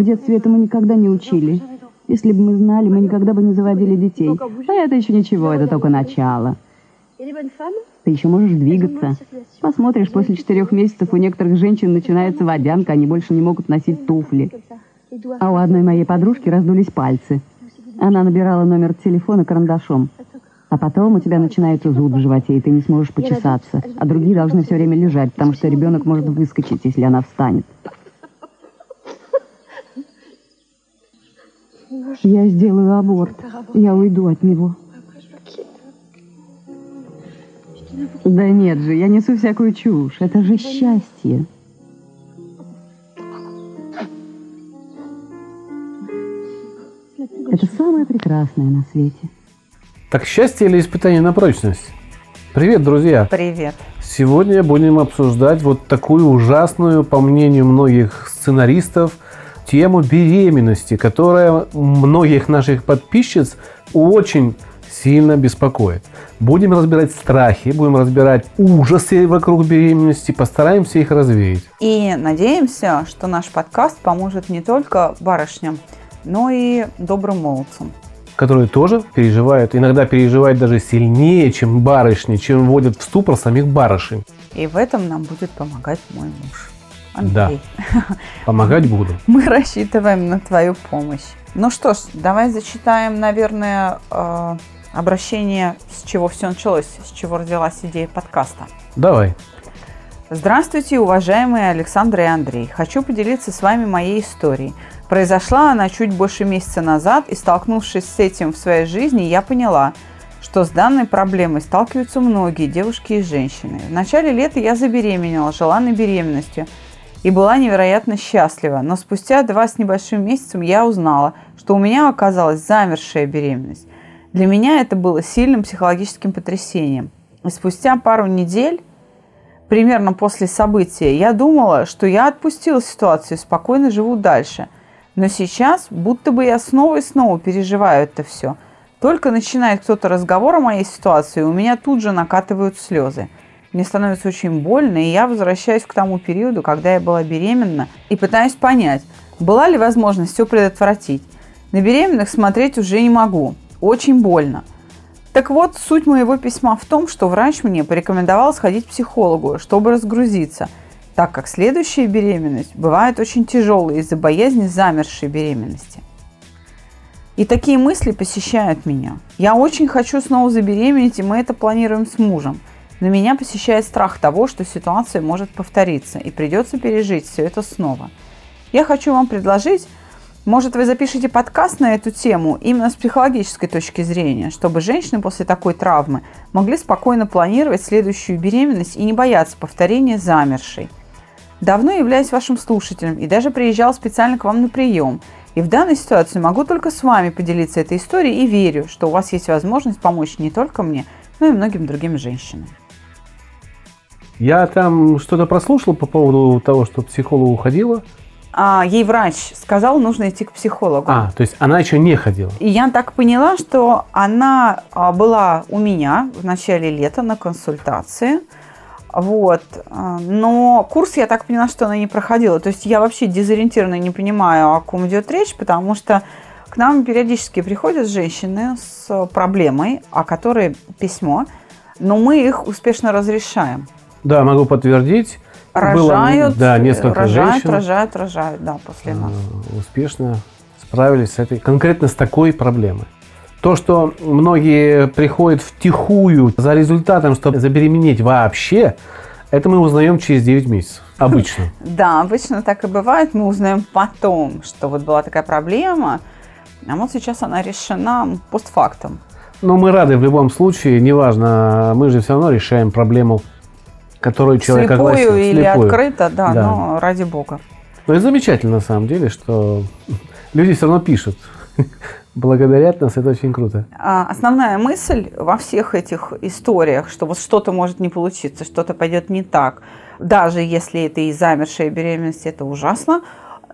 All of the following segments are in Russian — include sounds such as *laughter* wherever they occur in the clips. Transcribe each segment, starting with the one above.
В детстве этому никогда не учили. Если бы мы знали, мы никогда бы не заводили детей. А это еще ничего, это только начало. Ты еще можешь двигаться. Посмотришь, после четырех месяцев у некоторых женщин начинается водянка, они больше не могут носить туфли. А у одной моей подружки раздулись пальцы. Она набирала номер телефона карандашом. А потом у тебя начинается зуд в животе, и ты не сможешь почесаться. А другие должны все время лежать, потому что ребенок может выскочить, если она встанет. Я сделаю аборт. Я уйду от него. Да нет же, я несу всякую чушь. Это же счастье. Это самое прекрасное на свете. Так счастье или испытание на прочность? Привет, друзья! Привет! Сегодня будем обсуждать вот такую ужасную, по мнению многих сценаристов, тему беременности, которая многих наших подписчиц очень сильно беспокоит. Будем разбирать страхи, будем разбирать ужасы вокруг беременности, постараемся их развеять. И надеемся, что наш подкаст поможет не только барышням, но и добрым молодцам. Которые тоже переживают, иногда переживают даже сильнее, чем барышни, чем вводят в ступор самих барышень. И в этом нам будет помогать мой муж. Андрей. Да, помогать буду. Мы рассчитываем на твою помощь. Ну что ж, давай зачитаем, наверное, э, обращение, с чего все началось, с чего родилась идея подкаста. Давай. Здравствуйте, уважаемые Александр и Андрей. Хочу поделиться с вами моей историей. Произошла она чуть больше месяца назад, и столкнувшись с этим в своей жизни, я поняла, что с данной проблемой сталкиваются многие девушки и женщины. В начале лета я забеременела желанной беременностью и была невероятно счастлива, но спустя два с небольшим месяцем я узнала, что у меня оказалась замершая беременность. Для меня это было сильным психологическим потрясением. И спустя пару недель, примерно после события, я думала, что я отпустила ситуацию, спокойно живу дальше. Но сейчас будто бы я снова и снова переживаю это все. Только начинает кто-то разговор о моей ситуации, у меня тут же накатывают слезы. Мне становится очень больно, и я возвращаюсь к тому периоду, когда я была беременна, и пытаюсь понять, была ли возможность все предотвратить. На беременных смотреть уже не могу. Очень больно. Так вот, суть моего письма в том, что врач мне порекомендовал сходить к психологу, чтобы разгрузиться, так как следующая беременность бывает очень тяжелой из-за боязни замершей беременности. И такие мысли посещают меня. Я очень хочу снова забеременеть, и мы это планируем с мужем. Но меня посещает страх того, что ситуация может повториться, и придется пережить все это снова. Я хочу вам предложить может, вы запишете подкаст на эту тему именно с психологической точки зрения, чтобы женщины после такой травмы могли спокойно планировать следующую беременность и не бояться повторения замершей. Давно являюсь вашим слушателем и даже приезжал специально к вам на прием. И в данной ситуации могу только с вами поделиться этой историей и верю, что у вас есть возможность помочь не только мне, но и многим другим женщинам. Я там что-то прослушал по поводу того, что психолог уходила а, ей врач сказал, нужно идти к психологу. А, то есть она еще не ходила. И я так поняла, что она а, была у меня в начале лета на консультации. Вот. А, но курс, я так поняла, что она не проходила. То есть я вообще дезориентированно не понимаю, о ком идет речь, потому что к нам периодически приходят женщины с проблемой, о которой письмо, но мы их успешно разрешаем. Да, могу подтвердить рожают, было, да, несколько рожают, женщин, рожают, рожают, да, после нас. Э, успешно справились с этой, конкретно с такой проблемой. То, что многие приходят втихую за результатом, чтобы забеременеть вообще, это мы узнаем через 9 месяцев. *laughs* Обычно. Да, обычно так и бывает. Мы узнаем потом, что вот была такая проблема, а вот сейчас она решена постфактом. Но мы рады в любом случае, неважно, мы же все равно решаем проблему которую человек Слепую огласил. или Слепую. открыто, да, да, но ради бога. Ну, это замечательно, на самом деле, что *laughs* люди все равно пишут. *laughs* Благодарят нас, это очень круто. А, основная мысль во всех этих историях, что вот что-то может не получиться, что-то пойдет не так, даже если это и замершая беременность, это ужасно,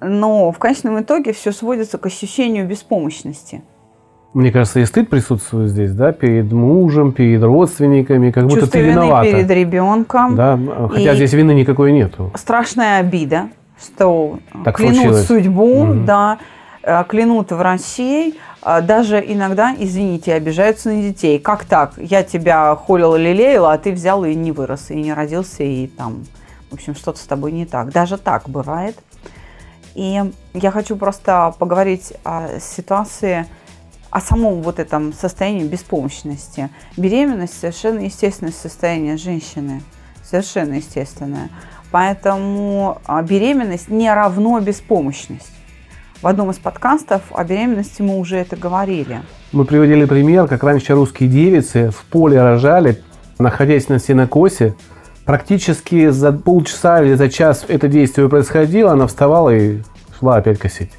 но в конечном итоге все сводится к ощущению беспомощности. Мне кажется, и стыд присутствует здесь, да, перед мужем, перед родственниками, как будто Чувство ты виновата. перед ребенком. Да, хотя И здесь вины никакой нету. Страшная обида, что Так клянут случилось. судьбу, Мгм. да, э, клянут врачей, а даже иногда, извините, обижаются на детей. Как так? Я тебя холила, лелеяла, а ты взял и не вырос, и не родился, и там, в общем, что-то с тобой не так. Даже так бывает. И я хочу просто поговорить о ситуации, о самом вот этом состоянии беспомощности. Беременность совершенно естественное состояние женщины. Совершенно естественное. Поэтому а, беременность не равно беспомощность. В одном из подкастов о беременности мы уже это говорили. Мы приводили пример, как раньше русские девицы в поле рожали, находясь на сенокосе. Практически за полчаса или за час это действие происходило, она вставала и шла опять косить.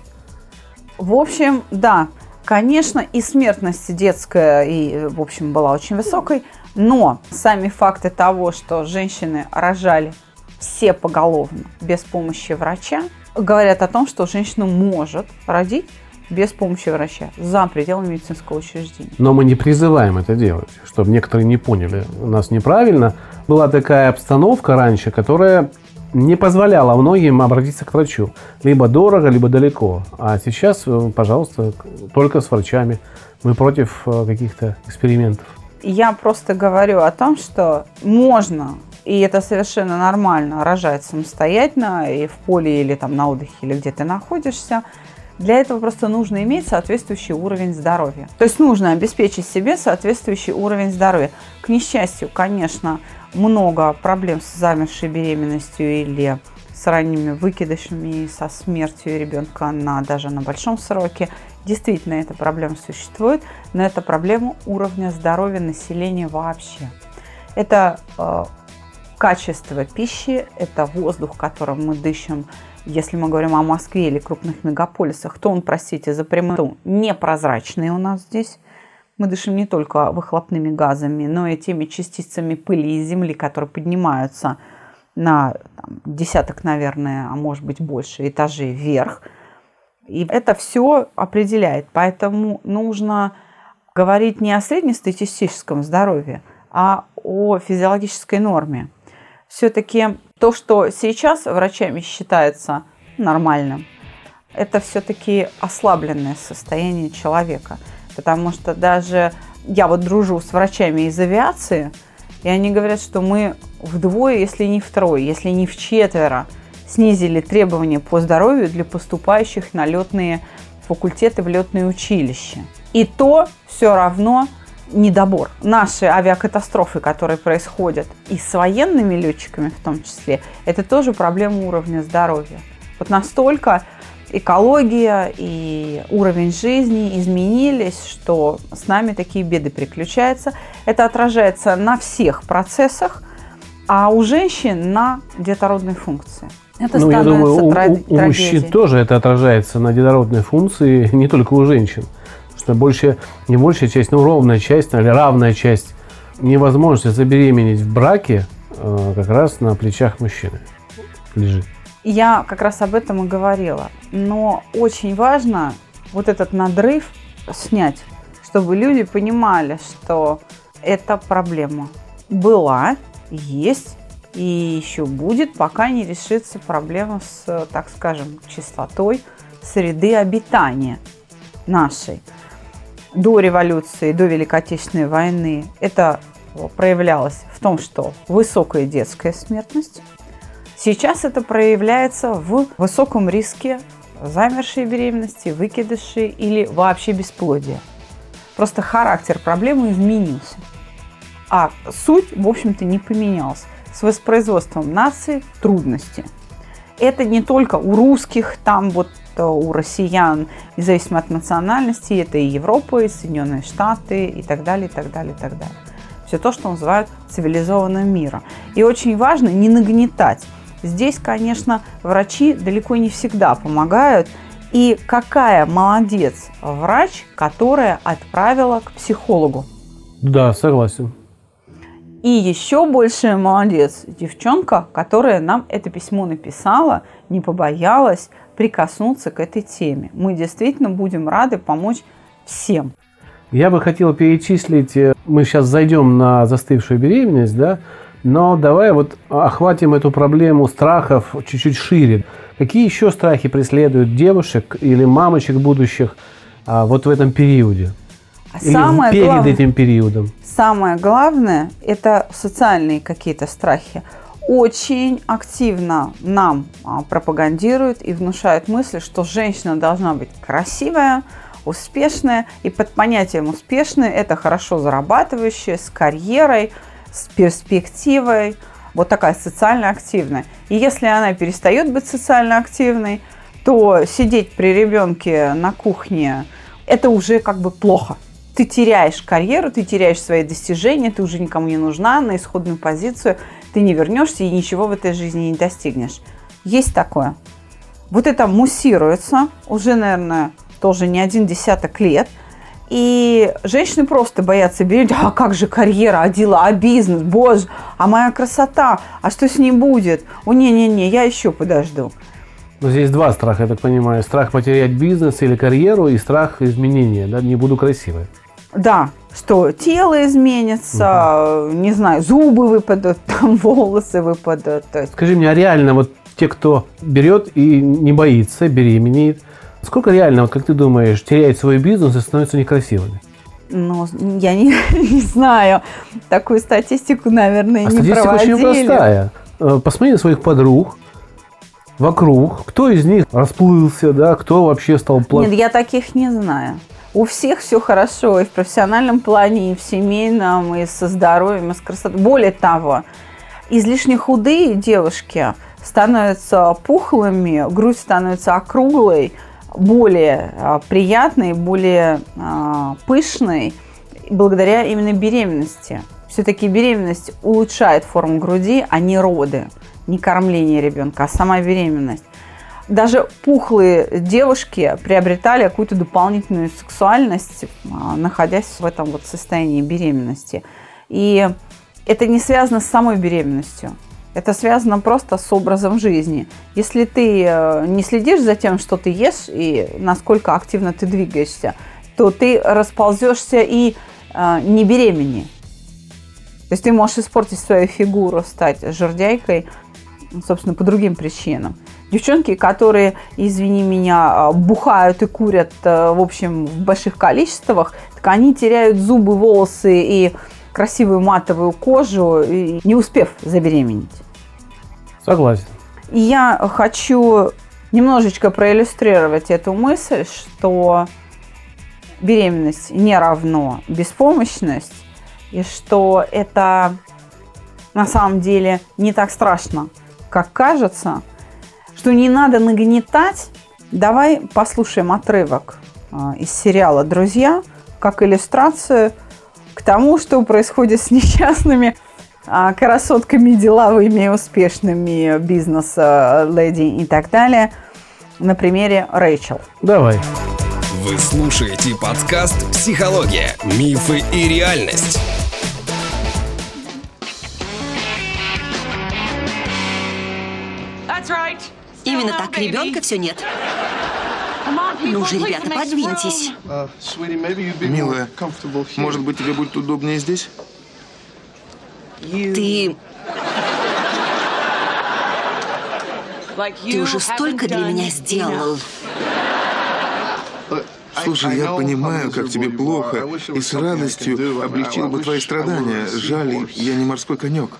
В общем, да, конечно, и смертность детская, и, в общем, была очень высокой, но сами факты того, что женщины рожали все поголовно без помощи врача, говорят о том, что женщина может родить без помощи врача за пределами медицинского учреждения. Но мы не призываем это делать, чтобы некоторые не поняли нас неправильно. Была такая обстановка раньше, которая не позволяла многим обратиться к врачу. Либо дорого, либо далеко. А сейчас, э, пожалуйста, только с врачами. Мы против э, каких-то экспериментов. Я просто говорю о том, что можно, и это совершенно нормально, рожать самостоятельно и в поле или там на отдыхе, или где ты находишься. Для этого просто нужно иметь соответствующий уровень здоровья. То есть нужно обеспечить себе соответствующий уровень здоровья. К несчастью, конечно, много проблем с замершей беременностью или с ранними выкидышами, со смертью ребенка на, даже на большом сроке. Действительно, эта проблема существует, но это проблема уровня здоровья населения вообще. Это э, качество пищи, это воздух, которым мы дышим. Если мы говорим о Москве или крупных мегаполисах, то он, простите за прямоту, непрозрачный у нас здесь. Мы дышим не только выхлопными газами, но и теми частицами пыли из земли, которые поднимаются на там, десяток, наверное, а может быть больше этажей вверх. И это все определяет. Поэтому нужно говорить не о среднестатистическом здоровье, а о физиологической норме. Все-таки то, что сейчас врачами считается нормальным, это все-таки ослабленное состояние человека. Потому что даже я вот дружу с врачами из авиации, и они говорят, что мы вдвое, если не втрое, если не в четверо снизили требования по здоровью для поступающих на летные факультеты в летные училища. И то все равно недобор. Наши авиакатастрофы, которые происходят и с военными летчиками в том числе, это тоже проблема уровня здоровья. Вот настолько экология и уровень жизни изменились, что с нами такие беды приключаются. Это отражается на всех процессах, а у женщин на детородной функции. Это ну, я становится думаю, у, у- у мужчин тоже это отражается на детородной функции, *laughs* не только у женщин. Что больше, не большая часть, но ровная часть или равная часть невозможности забеременеть в браке э, как раз на плечах мужчины лежит. Я как раз об этом и говорила. Но очень важно вот этот надрыв снять, чтобы люди понимали, что эта проблема была, есть и еще будет, пока не решится проблема с, так скажем, чистотой среды обитания нашей. До революции, до Великой Отечественной войны это проявлялось в том, что высокая детская смертность, Сейчас это проявляется в высоком риске замершей беременности, выкидышей или вообще бесплодия. Просто характер проблемы изменился. А суть, в общем-то, не поменялась. С воспроизводством нации трудности. Это не только у русских, там вот э, у россиян, независимо от национальности, это и Европа, и Соединенные Штаты, и так далее, и так далее, и так далее. Все то, что называют цивилизованным миром. И очень важно не нагнетать. Здесь, конечно, врачи далеко не всегда помогают, И какая молодец врач, которая отправила к психологу. Да, согласен. И еще больше молодец девчонка, которая нам это письмо написала, не побоялась прикоснуться к этой теме. Мы действительно будем рады помочь всем. Я бы хотел перечислить, э, мы сейчас зайдем на застывшую беременность, да, но давай вот охватим эту проблему страхов чуть-чуть шире. Какие еще страхи преследуют девушек или мамочек будущих а, вот в этом периоде? Или самое перед главное, этим периодом? самое главное – это социальные какие-то страхи. Очень активно нам а, пропагандируют и внушают мысль, что женщина должна быть красивая, успешная. И под понятием успешная это хорошо зарабатывающая, с карьерой, с перспективой. Вот такая социально активная. И если она перестает быть социально активной, то сидеть при ребенке на кухне – это уже как бы плохо. Ты теряешь карьеру, ты теряешь свои достижения, ты уже никому не нужна, на исходную позицию ты не вернешься и ничего в этой жизни не достигнешь. Есть такое. Вот это муссируется уже, наверное, тоже не один десяток лет. И женщины просто боятся беременеть. А как же карьера, а дела, а бизнес, боже, а моя красота, а что с ней будет? О, не-не-не, я еще подожду. Но здесь два страха, я так понимаю. Страх потерять бизнес или карьеру и страх изменения. Да? Не буду красивой. Да, что тело изменится, не знаю, зубы выпадут, *laughs* там волосы выпадут. Есть Скажи мне, а реально вот те, кто берет и не боится, беременеет, сколько реально, вот как ты думаешь, теряет свой бизнес и становится некрасивыми? Ну, я не, *laughs* не знаю. Такую статистику, наверное, А не статистика проводили. очень простая. Э, Посмотри на своих подруг вокруг, кто из них расплылся, да, кто вообще стал плохим. Нет, я таких не знаю. У всех все хорошо и в профессиональном плане, и в семейном, и со здоровьем, и с красотой. Более того, излишне худые девушки становятся пухлыми, грудь становится округлой, более а, приятной, более а, пышной благодаря именно беременности. Все-таки беременность улучшает форму груди, а не роды, не кормление ребенка, а сама беременность. Даже пухлые девушки приобретали какую-то дополнительную сексуальность, а, находясь в этом вот состоянии беременности. И это не связано с самой беременностью. Это связано просто с образом жизни. Если ты э, не следишь за тем, что ты ешь и насколько активно ты двигаешься, то ты расползешься и э, не беременни. То есть ты можешь испортить свою фигуру, стать жердяйкой, собственно, по другим причинам. Девчонки, которые, извини меня, э, бухают и курят, э, в общем, в больших количествах, так они теряют зубы, волосы и красивую матовую кожу, не успев забеременеть. Согласен. Я хочу немножечко проиллюстрировать эту мысль, что беременность не равно беспомощность, и что это на самом деле не так страшно, как кажется, что не надо нагнетать. Давай послушаем отрывок а, из сериала «Друзья» как иллюстрацию к тому, что происходит с несчастными красотками деловыми, успешными бизнеса, леди и так далее на примере Рэйчел. Давай. Вы слушаете подкаст «Психология. Мифы и реальность». Именно так, ребенка все нет. Ну же, ребята, подвиньтесь. Милая, может быть, тебе будет удобнее здесь? Ты... Ты уже столько для меня сделал. Слушай, я понимаю, как тебе плохо, и с радостью облегчил бы твои страдания. Жаль, я не морской конек.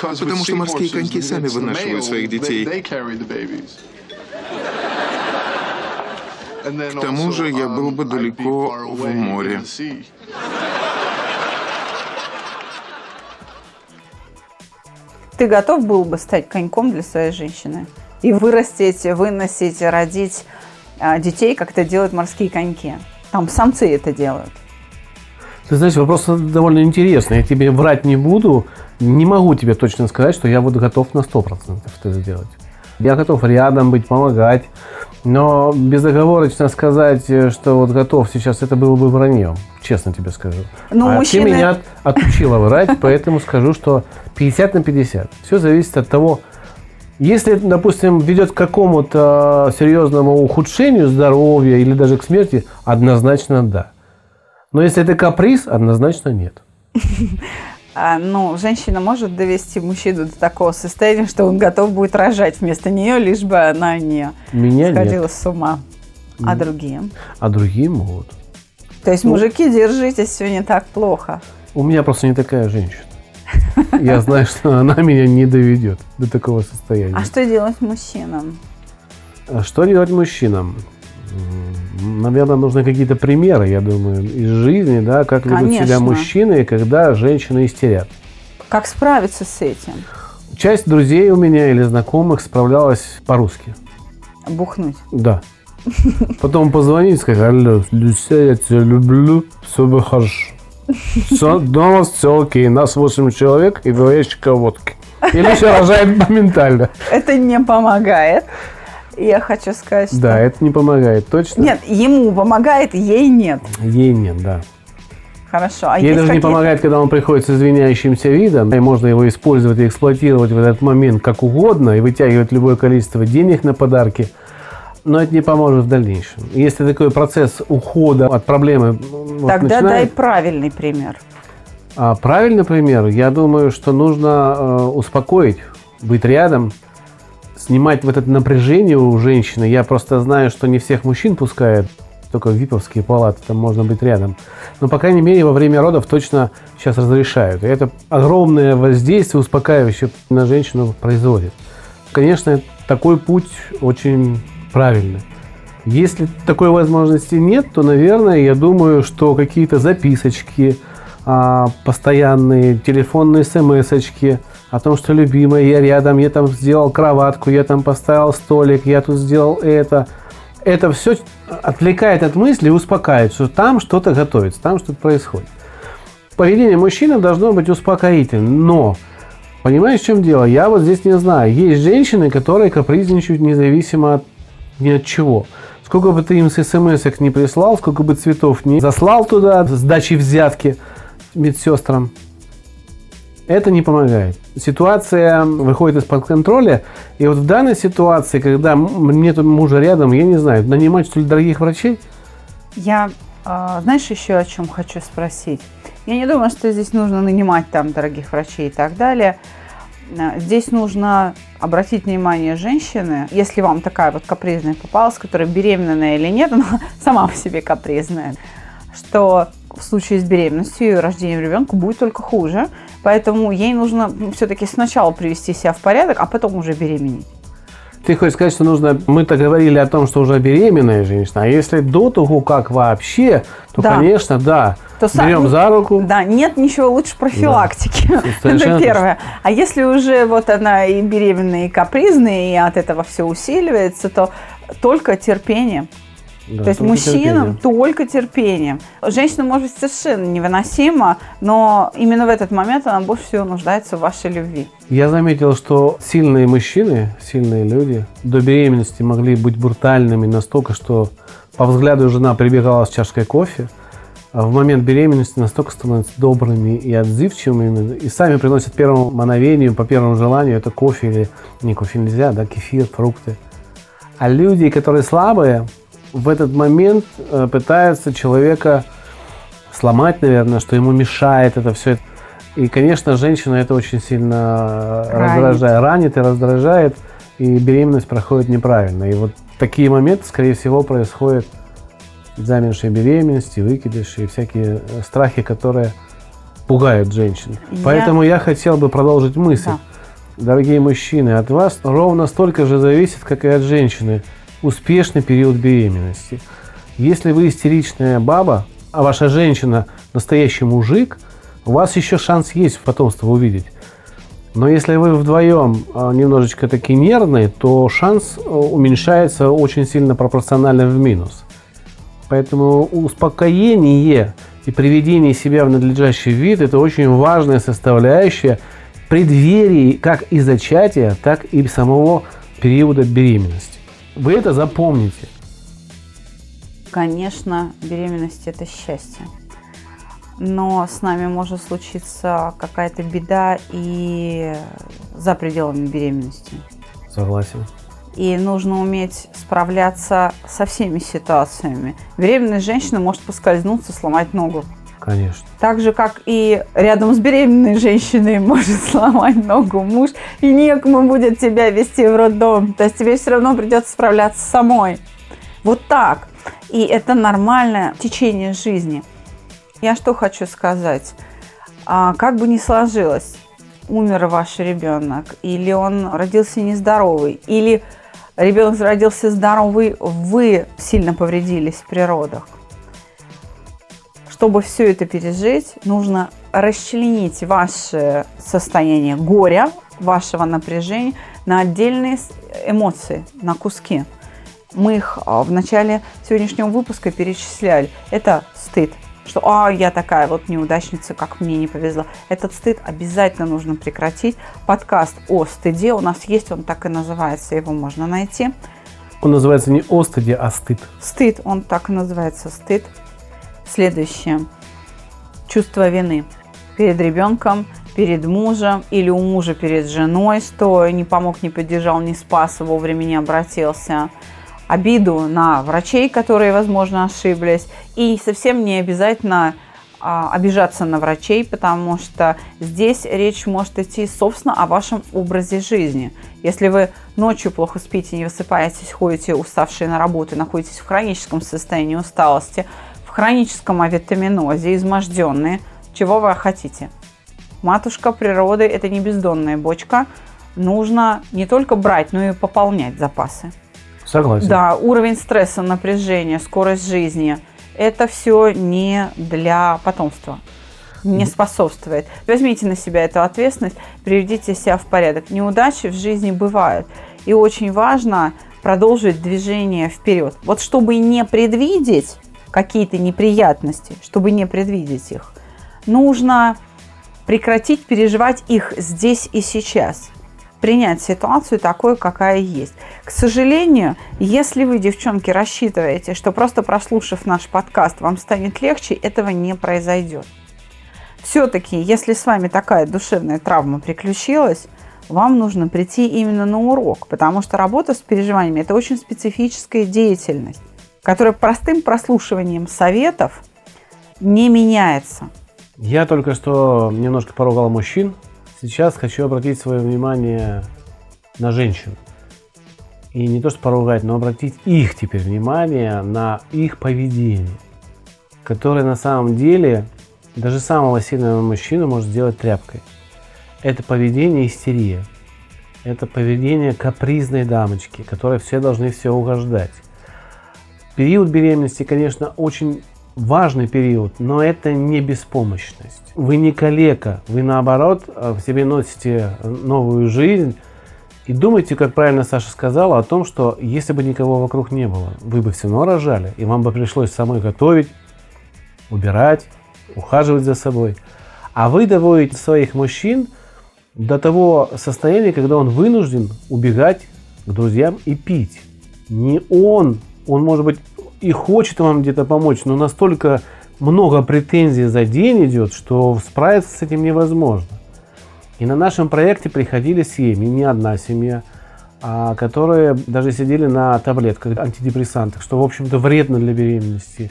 Потому что морские коньки сами вынашивают своих детей. К тому же я был бы далеко в море. Ты готов был бы стать коньком для своей женщины? И вырастить, выносить, родить а, детей, как это делают морские коньки. Там самцы это делают. Ты знаешь, вопрос довольно интересный. Я тебе врать не буду. Не могу тебе точно сказать, что я вот готов на 100% это сделать. Я готов рядом быть, помогать. Но безоговорочно сказать, что вот готов сейчас, это было бы враньем, честно тебе скажу. Ну, а мужчины... ты меня отучила врать, *laughs* поэтому скажу, что 50 на 50. Все зависит от того, если, допустим, ведет к какому-то серьезному ухудшению здоровья или даже к смерти, однозначно да. Но если это каприз, однозначно нет. *laughs* А, ну, женщина может довести мужчину до такого состояния, что он готов будет рожать вместо нее, лишь бы она не Меня сходила нет. с ума. А другие? А другие могут. То есть, Ну. мужики, держитесь, все не так плохо. У меня просто не такая женщина. Я знаю, что она меня не доведет до такого состояния. А что делать мужчинам? А Что делать мужчинам? Наверное, нужны какие-то примеры, я думаю, из жизни, да, как ведут себя Конечно. мужчины, когда женщины истерят. Как справиться с этим? Часть друзей у меня или знакомых справлялась по-русски. Бухнуть. Да. Потом позвонить и сказать, алло, Люся, я тебя люблю, все бы хорошо. Все, дома все окей, нас 8 человек и два ящика водки. И Люся рожает моментально. Это не помогает. Я хочу сказать, что... Да, это не помогает, точно? Нет, ему помогает, ей нет. Ей нет, да. Хорошо. А Ей даже не помогает, когда он приходит с извиняющимся видом, и можно его использовать и эксплуатировать в этот момент как угодно, и вытягивать любое количество денег на подарки, но это не поможет в дальнейшем. Если такой процесс ухода от проблемы вот Тогда дай начинает- правильный пример. А правильный пример, я думаю, что нужно э, успокоить, быть рядом, снимать вот это напряжение у женщины. Я просто знаю, что не всех мужчин пускают, только в виповские палаты, там можно быть рядом. Но, по крайней мере, во время родов точно сейчас разрешают. И это огромное воздействие успокаивающее на женщину производит. Конечно, такой путь очень правильный. Если такой возможности нет, то, наверное, я думаю, что какие-то записочки, постоянные телефонные смс-очки о том, что любимая, я рядом, я там сделал кроватку, я там поставил столик, я тут сделал это. Это все отвлекает от мысли и успокаивает, что там что-то готовится, там что-то происходит. Поведение мужчины должно быть успокоительным, но понимаешь, в чем дело? Я вот здесь не знаю. Есть женщины, которые капризничают независимо от ни от чего. Сколько бы ты им с смс не прислал, сколько бы цветов не заслал туда с дачей взятки медсестрам, это не помогает. Ситуация выходит из-под контроля. И вот в данной ситуации, когда нет мужа рядом, я не знаю, нанимать что ли дорогих врачей? Я, а, знаешь, еще о чем хочу спросить. Я не думаю, что здесь нужно нанимать там дорогих врачей и так далее. А, Здесь нужно обратить внимание женщины, если вам такая вот капризная попалась, которая беременная или нет, *laughs* она сама по себе капризная, что в случае с беременностью и рождением ребенка будет только хуже. Поэтому ей нужно все-таки сначала привести себя в порядок, а потом уже беременеть. Ты хочешь сказать, что нужно... Мы-то говорили о том, что уже беременная женщина. А если до того, как вообще, то, Да. конечно, да. То сам- Берем за руку. Да, нет ничего лучше профилактики. Совершенно Это первое. А если уже вот она и беременная, и капризная, и от этого все усиливается, то только терпение. Да, То есть мужчинам терпение. только терпением. Женщина может быть совершенно невыносима, но именно в этот момент она больше всего нуждается в вашей любви. Я заметил, что сильные мужчины, сильные люди до беременности могли быть брутальными настолько, что по взгляду жена прибегала с чашкой кофе, а в момент беременности настолько становятся добрыми и отзывчивыми, и сами приносят первому мановению, по первому желанию, это кофе или не кофе нельзя, да, кефир, фрукты. А люди, которые слабые, в этот момент э, пытаются человека сломать, наверное, что ему мешает это все. И, конечно, женщина это очень сильно Ранит. раздражает, ранит и раздражает, и беременность проходит неправильно. И вот такие моменты, скорее всего, происходят замершей беременности, выкидыши и всякие э, страхи, которые пугают женщин. Я- Поэтому я хотел бы продолжить мысль. Да. Дорогие мужчины, от вас ровно столько же зависит, как и от женщины, успешный период беременности. Если вы истеричная баба, а ваша женщина настоящий мужик, у вас еще шанс есть потомство увидеть. Но если вы вдвоем а, немножечко такие нервные, то шанс а, уменьшается очень сильно пропорционально в минус. Поэтому успокоение и приведение себя в надлежащий вид – это очень важная составляющая преддверии как и зачатия, так и самого периода беременности. Вы это запомните. Конечно, беременность – это счастье. Но с нами может случиться какая-то беда и за пределами беременности. Согласен. И нужно уметь справляться со всеми ситуациями. Беременная женщина может поскользнуться, сломать ногу. Конечно. Так же, как и рядом с беременной женщиной *laughs* может сломать ногу муж, и некому будет тебя вести в роддом. То есть тебе все равно придется справляться самой. Вот так. И это нормальное течение жизни. Я что хочу сказать? А, как бы ни сложилось, умер ваш ребенок, или он родился нездоровый, или ребенок родился здоровый, вы сильно повредились в родах чтобы все это пережить, нужно расчленить ваше состояние горя, вашего напряжения на отдельные эмоции, на куски. Мы их а, в начале сегодняшнего выпуска перечисляли. Это стыд, что «а, я такая вот неудачница, как мне не повезло». Этот стыд обязательно нужно прекратить. Подкаст о стыде у нас есть, он так и называется, его можно найти. Он называется не о стыде, а стыд. Стыд, он так и называется, стыд. Следующее. Чувство вины перед ребенком, перед мужем или у мужа перед женой, что не помог, не поддержал, не спас, вовремя не обратился. Обиду на врачей, которые, возможно, ошиблись. И совсем не обязательно а, обижаться на врачей, потому что здесь речь может идти, собственно, о вашем образе жизни. Если вы ночью плохо спите, не высыпаетесь, ходите уставшие на работу, находитесь в хроническом состоянии усталости – хроническом авитаминозе, изможденные, чего вы хотите? Матушка природы – это не бездонная бочка. Нужно не только брать, но и пополнять запасы. Согласен. Да, уровень стресса, напряжения, скорость жизни – это все не для потомства не способствует. Возьмите на себя эту ответственность, приведите себя в порядок. Неудачи в жизни бывают. И очень важно продолжить движение вперед. Вот чтобы не предвидеть какие-то неприятности, чтобы не предвидеть их, нужно прекратить переживать их здесь и сейчас принять ситуацию такой, какая есть. К сожалению, если вы, девчонки, рассчитываете, что просто прослушав наш подкаст, вам станет легче, этого не произойдет. Все-таки, если с вами такая душевная травма приключилась, вам нужно прийти именно на урок, потому что работа с переживаниями – это очень специфическая деятельность которая простым прослушиванием советов не меняется. Я только что немножко поругал мужчин. Сейчас хочу обратить свое внимание на женщин. И не то что поругать, но обратить их теперь внимание на их поведение, которое на самом деле даже самого сильного мужчину может сделать тряпкой. Это поведение истерия. Это поведение капризной дамочки, которой все должны все угождать. Период беременности, конечно, очень важный период, но это не беспомощность. Вы не калека, вы наоборот э, в себе носите новую жизнь. И думайте, как правильно Саша сказала, о том, что если бы никого вокруг не было, вы бы все равно рожали, и вам бы пришлось самой готовить, убирать, ухаживать за собой. А вы доводите своих мужчин до того состояния, когда он вынужден убегать к друзьям и пить. Не он он, может быть, и хочет вам где-то помочь, но настолько много претензий за день идет, что справиться с этим невозможно. И на нашем проекте приходили семьи, не одна семья, а которые даже сидели на таблетках антидепрессантах, что, в общем-то, вредно для беременности.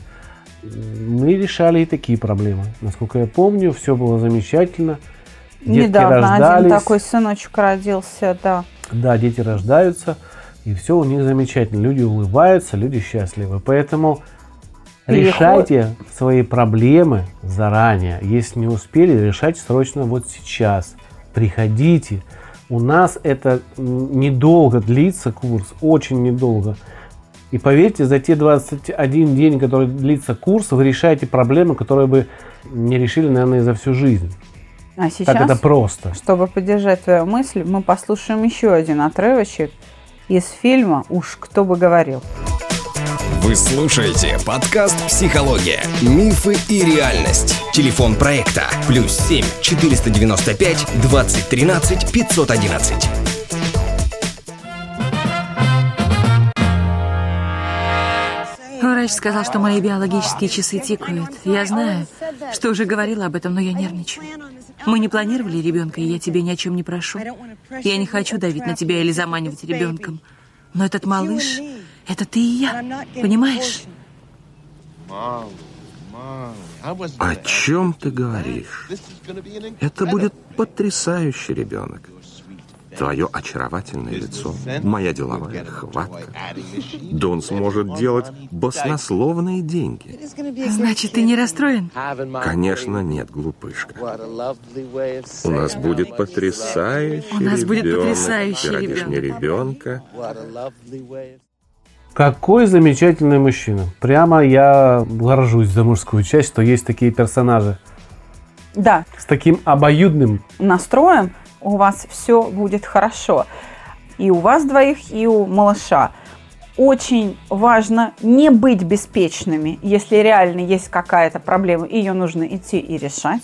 Мы решали и такие проблемы. Насколько я помню, все было замечательно. Детки Недавно рождались. один такой сыночек родился, да. Да, дети рождаются и все у них замечательно. Люди улыбаются, люди счастливы. Поэтому Переход... решайте свои проблемы заранее. Если не успели, решайте срочно вот сейчас. Приходите. У нас это недолго длится курс, очень недолго. И поверьте, за те 21 день, который длится курс, вы решаете проблемы, которые бы не решили, наверное, за всю жизнь. А сейчас, так это просто. Чтобы поддержать твою мысль, мы послушаем еще один отрывочек из фильма «Уж кто бы говорил». Вы слушаете подкаст «Психология. Мифы и реальность». Телефон проекта «Плюс 7 495 2013 511». Врач сказал, что мои биологические часы тикают. Я знаю, что уже говорила об этом, но я нервничаю. Мы не планировали ребенка, и я тебе ни о чем не прошу. Я не хочу давить на тебя или заманивать ребенком. Но этот малыш, это ты и я, понимаешь? О чем ты говоришь? Это будет потрясающий ребенок. Твое очаровательное лицо, моя деловая хватка. Да он сможет делать баснословные деньги. Значит, ты не расстроен? Конечно, нет, глупышка. У нас будет потрясающий У нас ребенок. будет потрясающий мне ребенка. Какой замечательный мужчина. Прямо я горжусь за мужскую часть, что есть такие персонажи. Да. С таким обоюдным настроем у вас все будет хорошо. И у вас двоих, и у малыша. Очень важно не быть беспечными, если реально есть какая-то проблема, ее нужно идти и решать.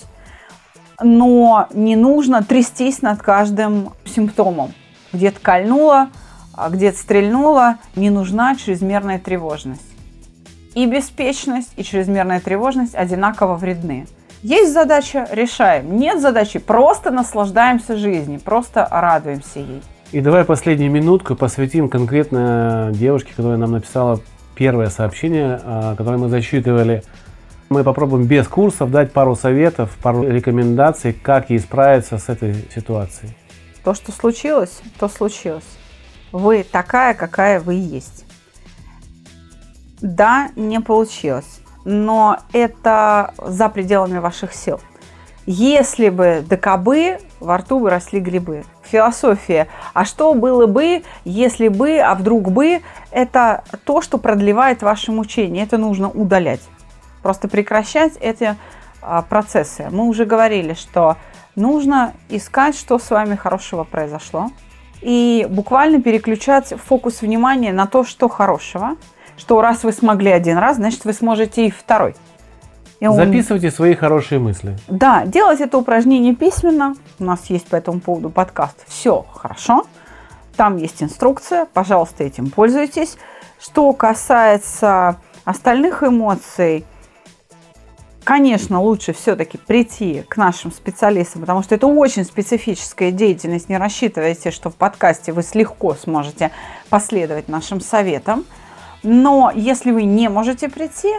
Но не нужно трястись над каждым симптомом. Где-то кольнуло, а где-то стрельнуло, не нужна чрезмерная тревожность. И беспечность, и чрезмерная тревожность одинаково вредны. Есть задача – решаем. Нет задачи – просто наслаждаемся жизнью, просто радуемся ей. И давай последнюю минутку посвятим конкретно девушке, которая нам написала первое сообщение, а, которое мы зачитывали. Мы попробуем без курсов дать пару советов, пару рекомендаций, как ей справиться с этой ситуацией. То, что случилось, то случилось. Вы такая, какая вы есть. Да, не получилось но это за пределами ваших сил. Если бы до кобы во рту бы росли грибы. Философия. А что было бы, если бы, а вдруг бы, это то, что продлевает ваше мучение. Это нужно удалять. Просто прекращать эти а, процессы. Мы уже говорили, что нужно искать, что с вами хорошего произошло. И буквально переключать фокус внимания на то, что хорошего – что раз вы смогли один раз, значит, вы сможете и второй. И он... Записывайте свои хорошие мысли. Да, делать это упражнение письменно. У нас есть по этому поводу подкаст. Все хорошо. Там есть инструкция. Пожалуйста, этим пользуйтесь. Что касается остальных эмоций, конечно, лучше все-таки прийти к нашим специалистам, потому что это очень специфическая деятельность. Не рассчитывайте, что в подкасте вы легко сможете последовать нашим советам. Но если вы не можете прийти,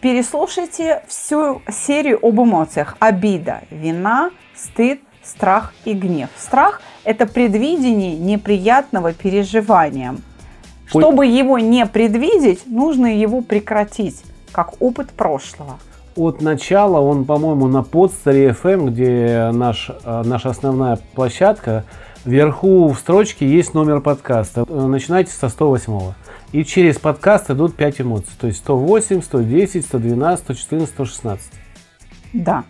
переслушайте всю серию об эмоциях. Обида, вина, стыд, страх и гнев. Страх – это предвидение неприятного переживания. Чтобы его не предвидеть, нужно его прекратить, как опыт прошлого. От начала он, по-моему, на подстере FM, где наш, э, наша основная площадка, вверху в строчке есть номер подкаста. Начинайте со 108. -го. И через подкаст идут 5 эмоций. То есть 108, 110, 112, 114, 116. Да.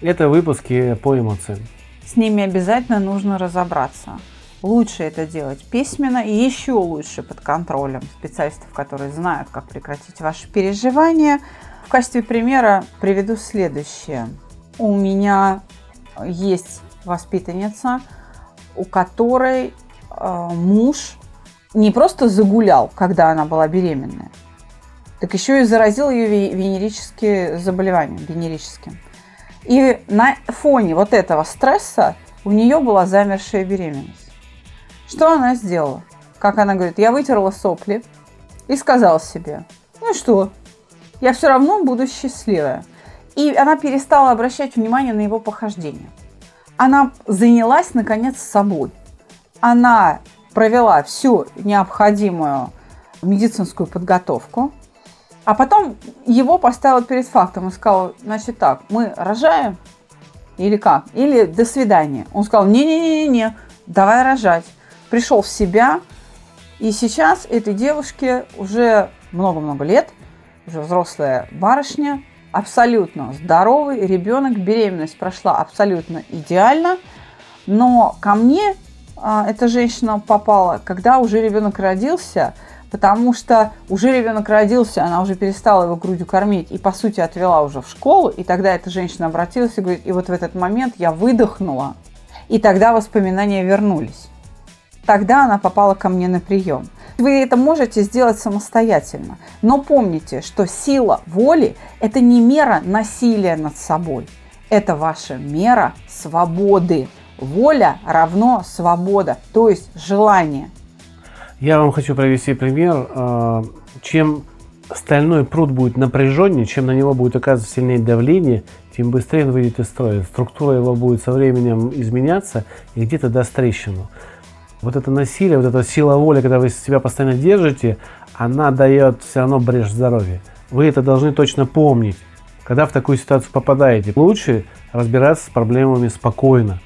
Это выпуски по эмоциям. С ними обязательно нужно разобраться. Лучше это делать письменно и еще лучше под контролем специалистов, которые знают, как прекратить ваши переживания. В качестве примера приведу следующее. У меня есть воспитанница, у которой э, муж не просто загулял, когда она была беременная, так еще и заразил ее венерическим заболеванием, венерическим. И на фоне вот этого стресса у нее была замершая беременность. Что она сделала? Как она говорит, я вытерла сопли и сказала себе, ну что, я все равно буду счастливая. И она перестала обращать внимание на его похождение. Она занялась, наконец, собой. Она провела всю необходимую медицинскую подготовку, а потом его поставила перед фактом и сказала, значит так, мы рожаем или как? Или до свидания. Он сказал, не-не-не-не, давай рожать. Пришел в себя, и сейчас этой девушке уже много-много лет, уже взрослая барышня, абсолютно здоровый ребенок, беременность прошла абсолютно идеально, но ко мне эта женщина попала, когда уже ребенок родился, потому что уже ребенок родился, она уже перестала его грудью кормить и, по сути, отвела уже в школу, и тогда эта женщина обратилась и говорит, и вот в этот момент я выдохнула, и тогда воспоминания вернулись. Тогда она попала ко мне на прием. Вы это можете сделать самостоятельно. Но помните, что сила воли – это не мера насилия над собой. Это ваша мера свободы. Воля равно свобода, то есть желание. Я вам хочу привести пример. А, чем стальной пруд будет напряженнее, чем на него будет оказываться сильнее давление, тем быстрее он выйдет из строя. Структура его будет со временем изменяться и где-то даст трещину. Вот это насилие, вот эта сила воли, когда вы себя постоянно держите, она дает все равно брешь здоровья. Вы это должны точно помнить. Когда в такую ситуацию попадаете, лучше разбираться с проблемами спокойно.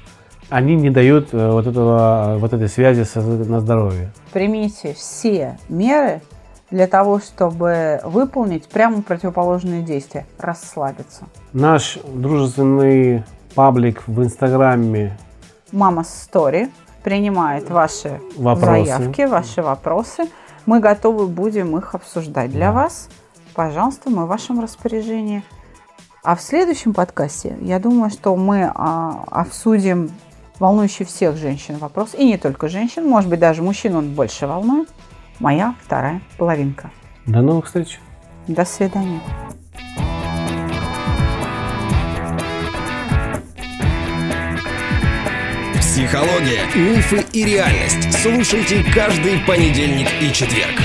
Они не дают э, вот, этого, вот этой связи на здоровье. Примите все меры для того, чтобы выполнить прямо противоположные действия – расслабиться. Наш дружественный паблик в Инстаграме «Мама Стори» принимает ваши вопросы. заявки, ваши вопросы. Мы готовы будем их обсуждать для да. вас. Пожалуйста, мы в вашем распоряжении. А в следующем подкасте, я думаю, что мы а, обсудим волнующий всех женщин вопрос, и не только женщин, может быть, даже мужчин он больше волнует. Моя вторая половинка. До новых встреч. До свидания. Психология, мифы и реальность. Слушайте каждый понедельник и четверг.